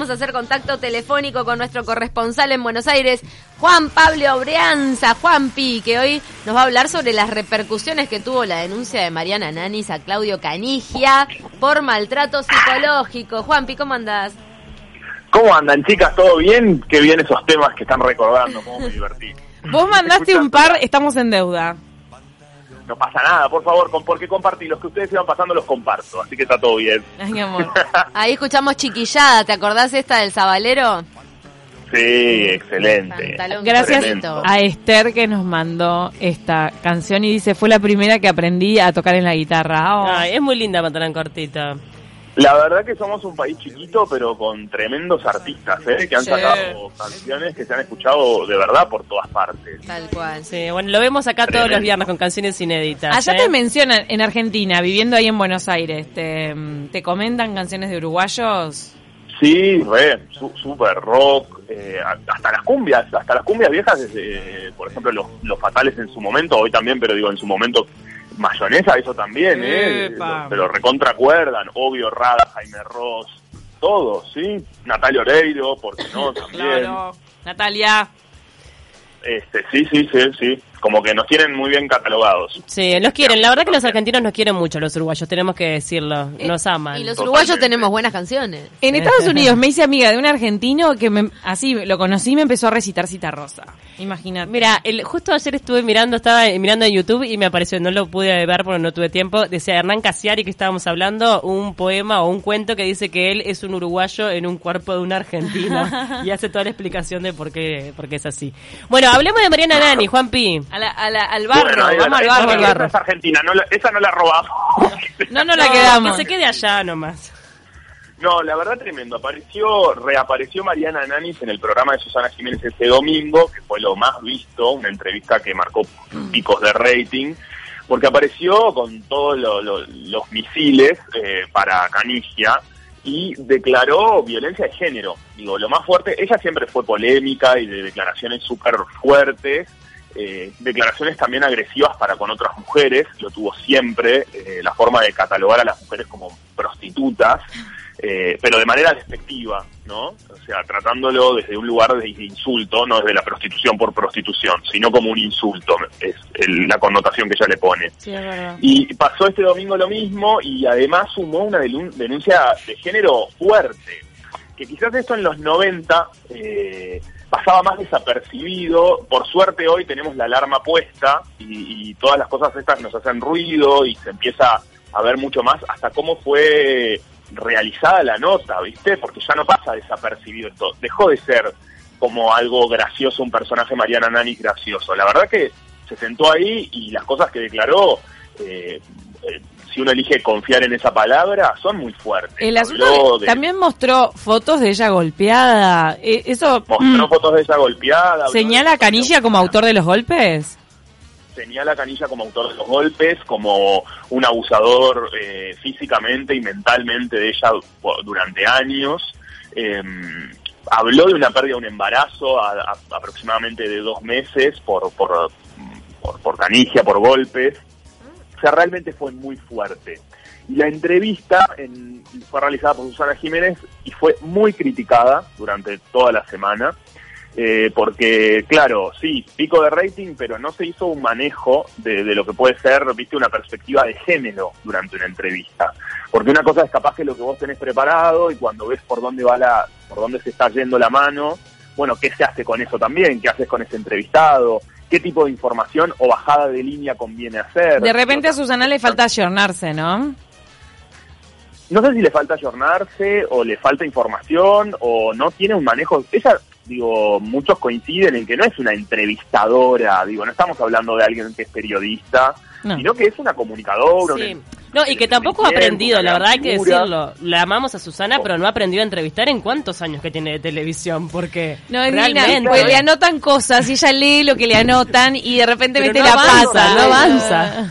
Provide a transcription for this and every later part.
vamos a hacer contacto telefónico con nuestro corresponsal en Buenos Aires, Juan Pablo Brianza, Juanpi, que hoy nos va a hablar sobre las repercusiones que tuvo la denuncia de Mariana Nanis a Claudio Canigia por maltrato psicológico. Juanpi, ¿cómo andás? ¿Cómo andan, chicas? ¿Todo bien? Qué bien esos temas que están recordando, cómo me divertí. Vos mandaste un par, estamos en deuda. No pasa nada, por favor, con, porque compartí. Los que ustedes iban pasando los comparto, así que está todo bien. Ay, mi amor. Ahí escuchamos chiquillada, ¿te acordás esta del Zabalero? Sí, excelente. Pantalón Gracias a Esther que nos mandó esta canción y dice, fue la primera que aprendí a tocar en la guitarra. Oh. Ay, es muy linda pantalón cortita. La verdad que somos un país chiquito, pero con tremendos artistas, ¿eh? Que han Sí. sacado canciones que se han escuchado de verdad por todas partes. Tal cual. Sí, bueno, lo vemos acá todos los viernes con canciones inéditas. Allá ¿eh? te mencionan en Argentina, viviendo ahí en Buenos Aires, te, te comentan canciones de uruguayos. Sí, re, su- super rock, eh, hasta las cumbias, hasta las cumbias viejas, desde, por ejemplo, los, los fatales en su momento, hoy también, pero digo, en su momento, mayonesa, eso también, ¿eh? Pero recontra acuerdan, obvio, Rada, Jaime Ross, todos, ¿sí? Natalia Oreiro, ¿por qué no? También. Claro. Natalia. Este, sí, sí, sí, sí, como que nos tienen muy bien catalogados. Sí, nos quieren. La verdad que los argentinos nos quieren mucho, los uruguayos, tenemos que decirlo. Nos aman. Y los Totalmente. uruguayos tenemos buenas canciones. En Estados Unidos me hice amiga de un argentino que me, así lo conocí y me empezó a recitar Cita Rosa. Imagínate. Mira, el, justo ayer estuve mirando, estaba eh, mirando en YouTube y me apareció, no lo pude ver porque no tuve tiempo, decía Hernán Casiari que estábamos hablando, un poema o un cuento que dice que él es un uruguayo en un cuerpo de un argentino y hace toda la explicación de por qué, por qué es así. Bueno, hablemos de Mariana Nani, Juanpi. A la- a la- al barro, Bueno, vamos va, al esa- barro, esa barro. es argentina, no la- esa no la robamos. No, no la quedamos. Que se quede allá nomás. No, la verdad tremendo. Apareció, reapareció Mariana Nanis en el programa de Susana Jiménez este domingo, que fue lo más visto, una entrevista que marcó picos de rating, porque apareció con todos lo- lo- los misiles eh, para Canigia y declaró violencia de género. Digo, lo más fuerte, ella siempre fue polémica y de declaraciones súper fuertes, eh, declaraciones también agresivas para con otras mujeres, lo tuvo siempre, eh, la forma de catalogar a las mujeres como prostitutas, eh, pero de manera despectiva, ¿no? O sea, tratándolo desde un lugar de insulto, no desde la prostitución por prostitución, sino como un insulto, es el- la connotación que ella le pone. Sí. Y pasó este domingo lo mismo y además sumó una denuncia de género fuerte, que quizás esto en los 90 eh, pasaba más desapercibido. Por suerte hoy tenemos la alarma puesta y, todas las cosas estas nos hacen ruido y se empieza a ver mucho más hasta cómo fue realizada la nota, ¿viste? Porque ya no pasa desapercibido esto. Dejó de ser como algo gracioso, un personaje Mariana Nani gracioso. La verdad que se sentó ahí y las cosas que declaró, eh, eh, si uno elige confiar en esa palabra, son muy fuertes. El Habló asunto de- también mostró fotos de ella golpeada. Eh, Eso mostró mm, fotos de ella golpeada. señala a Canilla como autor de los golpes. señala a Canilla como autor de los golpes, como un abusador eh, físicamente y mentalmente de ella durante años. Eh, habló de una pérdida de un embarazo a- a- aproximadamente de dos meses por, por, por, por Canigia, por golpes. O sea, realmente fue muy fuerte. Y la entrevista en- fue realizada por Susana Jiménez y fue muy criticada durante toda la semana. Eh, porque, claro, sí, pico de rating, pero no se hizo un manejo de, de lo que puede ser, viste, una perspectiva de género durante una entrevista. Porque una cosa es capaz que lo que vos tenés preparado y cuando ves por dónde va la, por dónde se está yendo la mano, bueno, ¿qué se hace con eso también? ¿Qué haces con ese entrevistado? ¿Qué tipo de información o bajada de línea conviene hacer? De repente a Susana le falta ayornarse, ¿no? no sé si le falta ayornarse o le falta información o no tiene un manejo. Ella, digo, muchos coinciden en que no es una entrevistadora, digo, no estamos hablando de alguien que es periodista, No. sino que es una comunicadora. Sí. una- No, y que tampoco ha aprendido, la verdad hay que decirlo. La amamos a Susana, pero no ha aprendido a entrevistar en cuántos años que tiene de televisión, porque No, es divina, realmente... pues le anotan cosas y ella lee lo que le anotan y de repente mete no la avanza, pata. no avanza.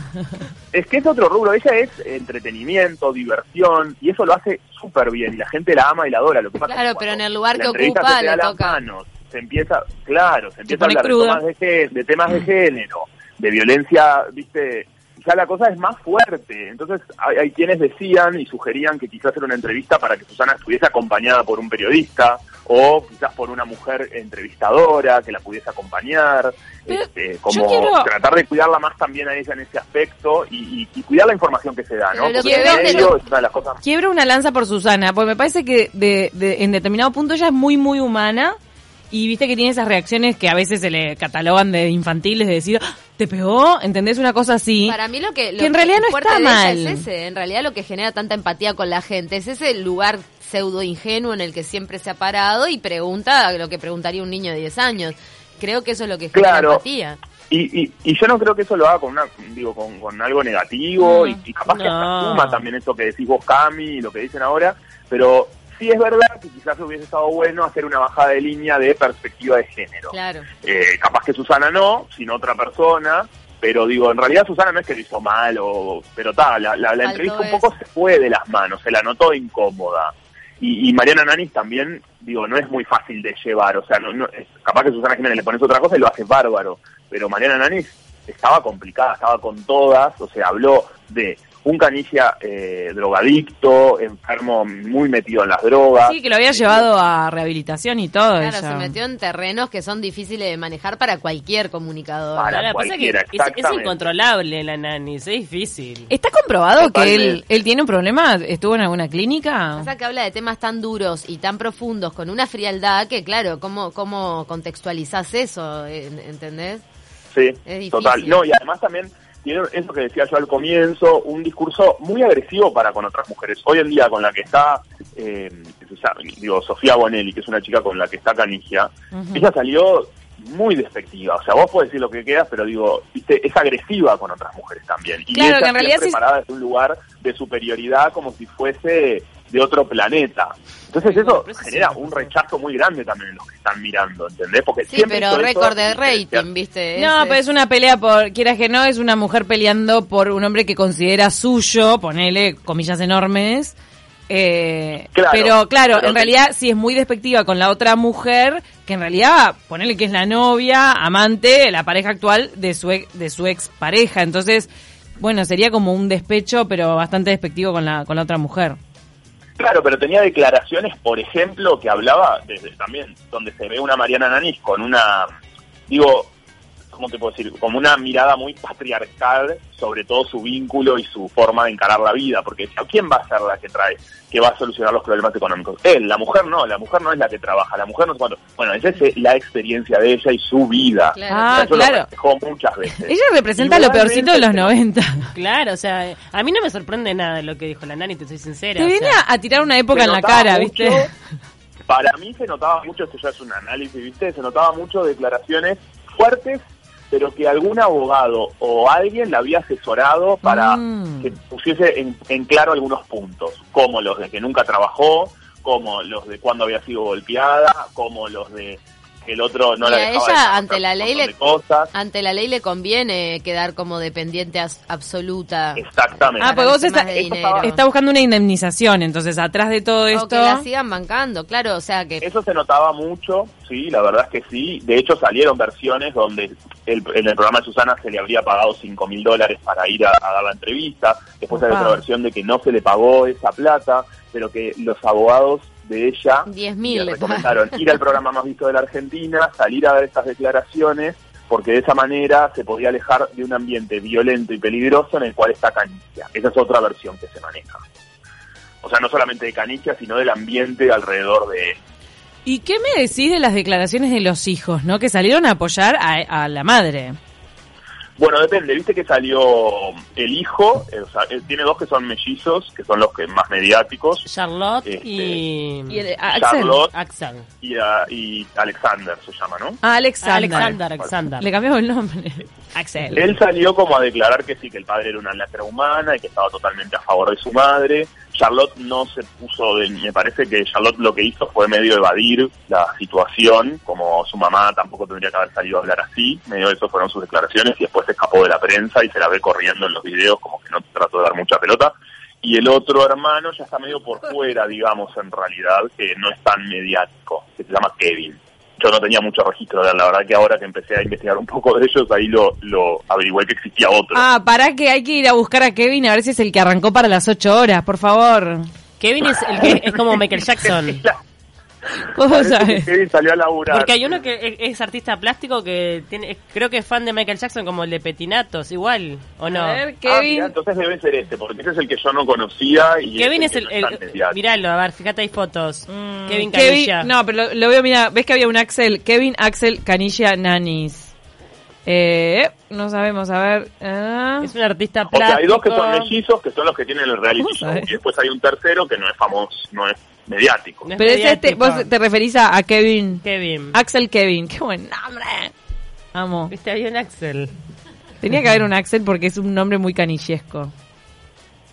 Es que es otro rubro, ella es entretenimiento, diversión, y eso lo hace súper bien, y la gente la ama y la adora. Lo que pasa Claro, es que pero en el lugar que ocupa le toca. manos, se empieza, claro, se empieza a hablar de temas de, de temas de género, de violencia, viste, ya la cosa es más fuerte. Entonces hay, hay quienes decían y sugerían que quizás era una entrevista para que Susana estuviese acompañada por un periodista o quizás por una mujer entrevistadora que la pudiese acompañar, este, como quiero- tratar de cuidarla más también a ella en ese aspecto y, y- y cuidar la información que se da, ¿no? Pero lo Porque que el vende medio lo- es una de las cosas Quiebro una lanza por Susana, porque me parece que de, de- en determinado punto ella es muy, muy humana. Y viste que tiene esas reacciones que a veces se le catalogan de infantiles, de decir, "Ah, ¿te pegó? ¿Entendés una cosa así? Para mí lo que, lo Que en realidad no está mal. es ese, en realidad lo que genera tanta empatía con la gente es ese lugar pseudo ingenuo en el que siempre se ha parado y pregunta lo que preguntaría un niño de 10 años. Creo que eso es lo que genera Claro. empatía. Y, y, y yo no creo que eso lo haga con una digo con, con algo negativo y, y capaz que hasta suma también eso que decís vos Cami y lo que dicen ahora pero sí es verdad que quizás hubiese estado bueno hacer una bajada de línea de perspectiva de género. Claro. Eh, capaz que Susana no sino otra persona pero digo en realidad Susana no es que lo hizo mal o pero tal la, la, entrevista un poco se fue de las manos se la notó incómoda. Y, y Mariana Nanis también, digo, no es muy fácil de llevar, o sea, no, no, es- capaz que Susana Jiménez le pones otra cosa y lo hace bárbaro, pero Mariana Nanis estaba complicada, estaba con todas, o sea, habló de un canilla eh, drogadicto, enfermo muy metido en las drogas. Sí, que lo había llevado a rehabilitación y todo. Claro, ella. se metió en terrenos que son difíciles de manejar para cualquier comunicador. Para Ahora, pasa que cualquiera, es, es incontrolable la nanis, es difícil. ¿Está comprobado que él, él tiene un problema? ¿Estuvo en alguna clínica? Pasa que habla de temas tan duros y tan profundos con una frialdad que, claro, ¿cómo, cómo contextualizás eso? En- ¿Entendés? Sí, Es difícil. total. No, y además también tiene eso que decía yo al comienzo, un discurso muy agresivo para con otras mujeres. Hoy en día con la que está, eh, digo, Sofía Bonelli, que es una chica con la que está Canigia, ella salió muy despectiva. O sea, vos podés decir lo que quieras, pero digo, viste, es agresiva con otras mujeres también. Y Claro, ella que en realidad siempre sí- parada desde un lugar de superioridad como si fuese de otro planeta. Entonces eso genera un rechazo muy grande también en los que están mirando, ¿entendés? Porque Sí, siempre pero récord de rating, ¿viste? No, Ese- pero es una pelea por, quieras que no, es una mujer peleando por un hombre que considera suyo, ponele comillas enormes. Eh, Claro, pero claro, pero en que- realidad sí es muy despectiva con la otra mujer, que en realidad ponele que es la novia, amante, la pareja actual de su, ex- de su ex pareja. Entonces, bueno, sería como un despecho, pero bastante despectivo con la, con la otra mujer. Claro, pero tenía declaraciones, por ejemplo, que hablaba desde también donde se ve una Mariana Nanis con una, digo, ¿cómo te puedo decir? Como una mirada muy patriarcal sobre todo su vínculo y su forma de encarar la vida, porque decía, ¿quién va a ser la que trae, que va a solucionar los problemas económicos? Él, la mujer no, la mujer no es la que trabaja, la mujer no es cuánto. Bueno, esa es la experiencia de ella y su vida. Claro. Ah, eso claro. muchas veces. Ella representa lo peorcito de los pero- 90. Claro, o sea, a mí no me sorprende nada lo que dijo la nani, te soy sincera. Te o viene sea. a, tirar una época en la cara, mucho- ¿viste? Para mí se notaba mucho, esto ya es un análisis, ¿viste? Se notaba mucho declaraciones fuertes, pero que algún abogado o alguien la había asesorado para Mm. que pusiese en, en claro algunos puntos, como los de que nunca trabajó, como los de cuándo había sido golpeada, como los de que el otro no Y la a dejaba ella, descansar ante la ley, le- cosas. Ante la ley le conviene quedar como dependiente as- absoluta. Exactamente. Ah, porque vos está, buscando una indemnización, entonces atrás de todo O esto... que la sigan bancando, claro, o sea que... Eso se notaba mucho, sí, la verdad es que sí. De hecho, salieron versiones donde el- en el programa de Susana se le habría pagado 5 mil dólares para ir a, a dar la entrevista. Después hay otra versión de que no se le pagó esa plata, pero que los abogados de ella 10.000 le recomendaron ir al programa más visto de la Argentina, salir a dar estas declaraciones, porque de esa manera se podía alejar de un ambiente violento y peligroso en el cual está Canicia. Esa es otra versión que se maneja. O sea, no solamente de Canicia, sino del ambiente alrededor de él. ¿Y qué me decís de las declaraciones de los hijos, no? Que salieron a apoyar a, a la madre. Bueno, depende. Viste que salió el hijo, eh, o sea, él tiene dos que son mellizos, que son los que más mediáticos, Charlotte Este, y... Y el- a- Axel. Charlotte Axel. y, a- y Alexander se llama, ¿no? Ah, Alexander. Alexander, Alexander. Le cambiamos el nombre. Axel. Él salió como a declarar que sí, que el padre era una lacra humana y que estaba totalmente a favor de su madre. Charlotte no se puso de... Me parece que Charlotte lo que hizo fue medio evadir la situación, como su mamá tampoco tendría que haber salido a hablar así. Medio de eso fueron sus declaraciones y después se escapó de la prensa y se la ve corriendo en los videos como que no trató de dar mucha pelota. Y el otro hermano ya está medio por fuera, digamos, en realidad, que no es tan mediático, que se llama Kevin. Yo no tenía mucho registro, la verdad que ahora que empecé a investigar un poco de ellos, ahí lo, lo averigué que existía otro. Ah, para que hay que ir a buscar a Kevin a ver si es el que arrancó para las ocho horas, por favor. Kevin es el que es como Michael Jackson. ¿Cómo Parece que sabes? Kevin salió a laburar. Porque hay uno que es, es artista plástico que tiene, creo que es fan de Michael Jackson como el de Petinatos, igual, ¿o no? A ver, Ah, Kevin. mirá, entonces debe ser este, porque ese es el que yo no conocía. Y Kevin es que el, no el- míralo, a ver, fíjate hay fotos. Mm, Kevin Canilla. no, pero lo, lo veo, mira, ves que había un Axel, Kevin Axel Canilla Nanis. Eh, no sabemos, a ver. ah. Es un artista O sea, plástico. hay dos que son mellizos, que son los que tienen el reality ¿Cómo show. sabes? Y después hay un tercero que no es famoso, no es mediático. No es Pero es este, vos te referís a, a Kevin. Kevin. Axel Kevin, qué buen nombre. Amo. Viste, había un Axel. Tenía que haber un Axel porque es un nombre muy canillesco.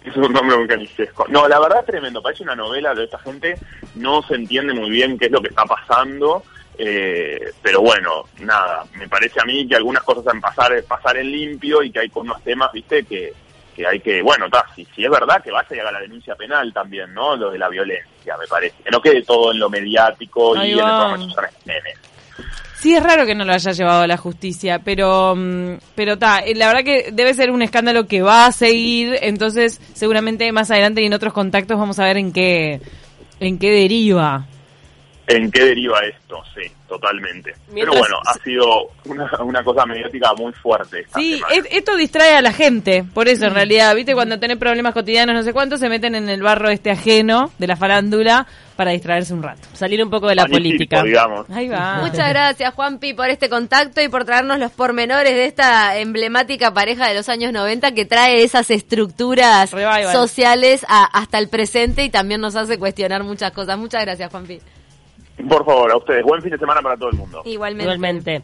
Es un nombre muy canillesco. No, la verdad es tremendo. Parece una novela de esta gente. No se entiende muy bien qué es lo que está pasando. Eh, pero bueno, nada. Me parece a mí que algunas cosas deben pasar, pasar en limpio y que hay unos temas, viste, que, que hay que, bueno, ta, si, si es verdad que vaya y haga la denuncia penal también, ¿no? Lo de la violencia, me parece. Que no quede todo en lo mediático Ahí y en el va. programa. Sí, es raro que no lo haya llevado a la justicia, pero mm, pero ta, eh, la verdad que debe ser un escándalo que va a seguir, entonces seguramente más adelante y en otros contactos vamos a ver en qué en qué deriva. ¿En qué deriva esto? Sí, totalmente. Mientras- Pero bueno, ha sido una, una cosa mediática muy fuerte. Esta Sí, es- esto distrae a la gente, por eso en realidad, viste, cuando tenés problemas cotidianos no sé cuánto, se meten en el barro este ajeno de la farándula para distraerse un rato. Salir un poco de la Magnífico, política. digamos. Ahí va. Muchas gracias, Juanpi, por este contacto y por traernos los pormenores de esta emblemática pareja de los años 90 que trae esas estructuras Revival. sociales a- hasta el presente y también nos hace cuestionar muchas cosas. Muchas gracias, Juanpi. Por favor, a ustedes. Buen fin de semana para todo el mundo. Igualmente. Igualmente.